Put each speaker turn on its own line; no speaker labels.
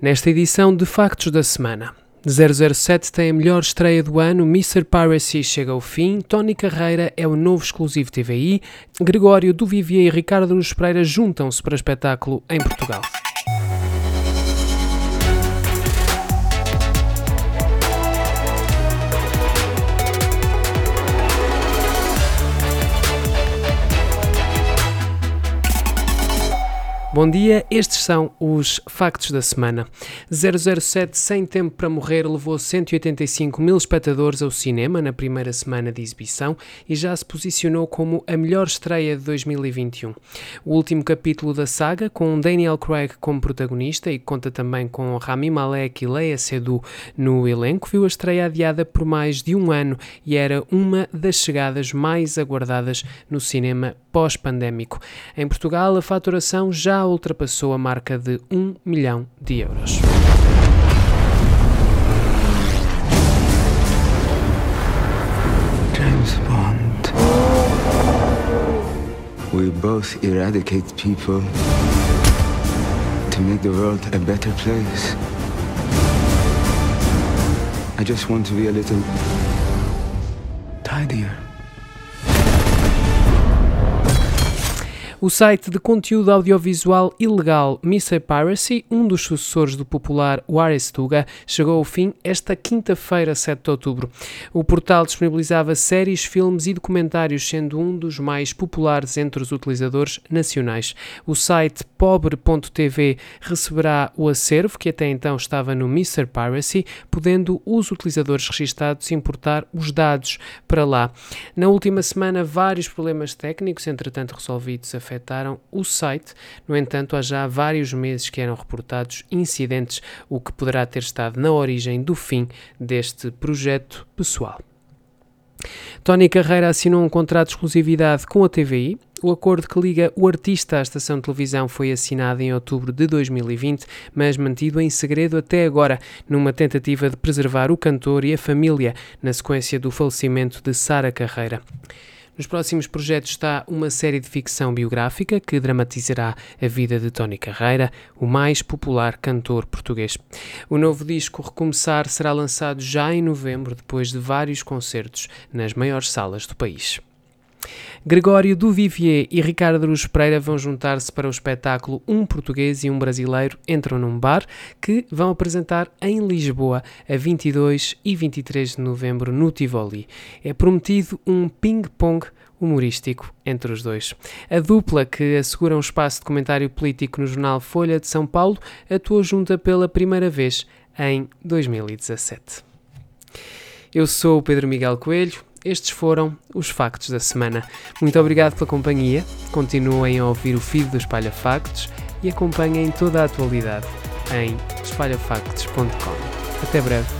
Nesta edição de Factos da Semana. 007 tem a melhor estreia do ano, Mr. Piracy chega ao fim, Tony Carreira é o novo exclusivo TVI, Gregório do Vivier e Ricardo Luz Pereira juntam-se para espetáculo em Portugal. Bom dia, estes são os factos da semana. 007 Sem Tempo para Morrer levou 185 mil espectadores ao cinema na primeira semana de exibição e já se posicionou como a melhor estreia de 2021. O último capítulo da saga, com Daniel Craig como protagonista e conta também com Rami Malek e Leia Seydoux no elenco, viu a estreia adiada por mais de um ano e era uma das chegadas mais aguardadas no cinema pós-pandémico. Em Portugal, a faturação já ultrapassou a marca de 1 milhão de euros.
James Bond. We both eradicate people to make the world a better place. I just want to be a little tidier.
O site de conteúdo audiovisual ilegal Mr. Piracy, um dos sucessores do popular Tuga, chegou ao fim esta quinta-feira, 7 de outubro. O portal disponibilizava séries, filmes e documentários, sendo um dos mais populares entre os utilizadores nacionais. O site pobre.tv receberá o acervo que até então estava no Mr. Piracy, podendo os utilizadores registados importar os dados para lá. Na última semana, vários problemas técnicos, entretanto resolvidos, afetaram o site. No entanto, há já vários meses que eram reportados incidentes, o que poderá ter estado na origem do fim deste projeto pessoal. Tony Carreira assinou um contrato de exclusividade com a TVI. O acordo que liga o artista à estação de televisão foi assinado em outubro de 2020, mas mantido em segredo até agora, numa tentativa de preservar o cantor e a família na sequência do falecimento de Sara Carreira. Nos próximos projetos está uma série de ficção biográfica que dramatizará a vida de Tony Carreira, o mais popular cantor português. O novo disco Recomeçar será lançado já em novembro, depois de vários concertos nas maiores salas do país. Gregório Duvivier e Ricardo Aruz Pereira vão juntar-se para o espetáculo Um Português e um Brasileiro Entram num Bar, que vão apresentar em Lisboa a 22 e 23 de novembro no Tivoli. É prometido um ping-pong humorístico entre os dois. A dupla, que assegura um espaço de comentário político no jornal Folha de São Paulo, atuou junta pela primeira vez em 2017. Eu sou o Pedro Miguel Coelho estes foram os factos da semana. Muito obrigado pela companhia. Continuem a ouvir o feed do Espalha Factos e acompanhem toda a atualidade em espalhafactos.com. Até breve.